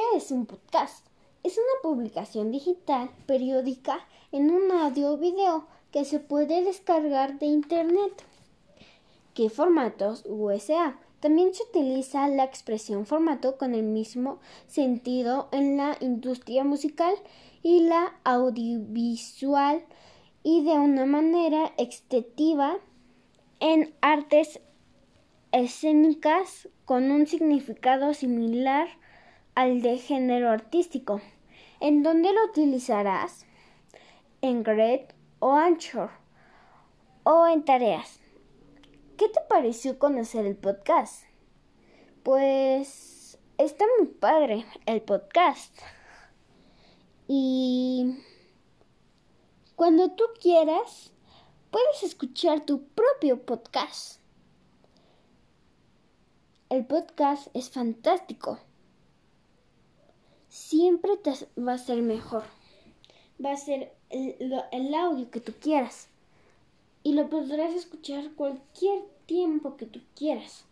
¿Qué es un podcast? Es una publicación digital periódica en un audio o video que se puede descargar de internet. ¿Qué formatos USA? También se utiliza la expresión formato con el mismo sentido en la industria musical y la audiovisual y de una manera extensiva en artes escénicas con un significado similar al de género artístico. ¿En dónde lo utilizarás? En Gred o Anchor o en tareas. ¿Qué te pareció conocer el podcast? Pues está muy padre el podcast. Y cuando tú quieras, puedes escuchar tu propio podcast. El podcast es fantástico. Siempre te va a ser mejor. Va a ser el, el audio que tú quieras. Y lo podrás escuchar cualquier tiempo que tú quieras.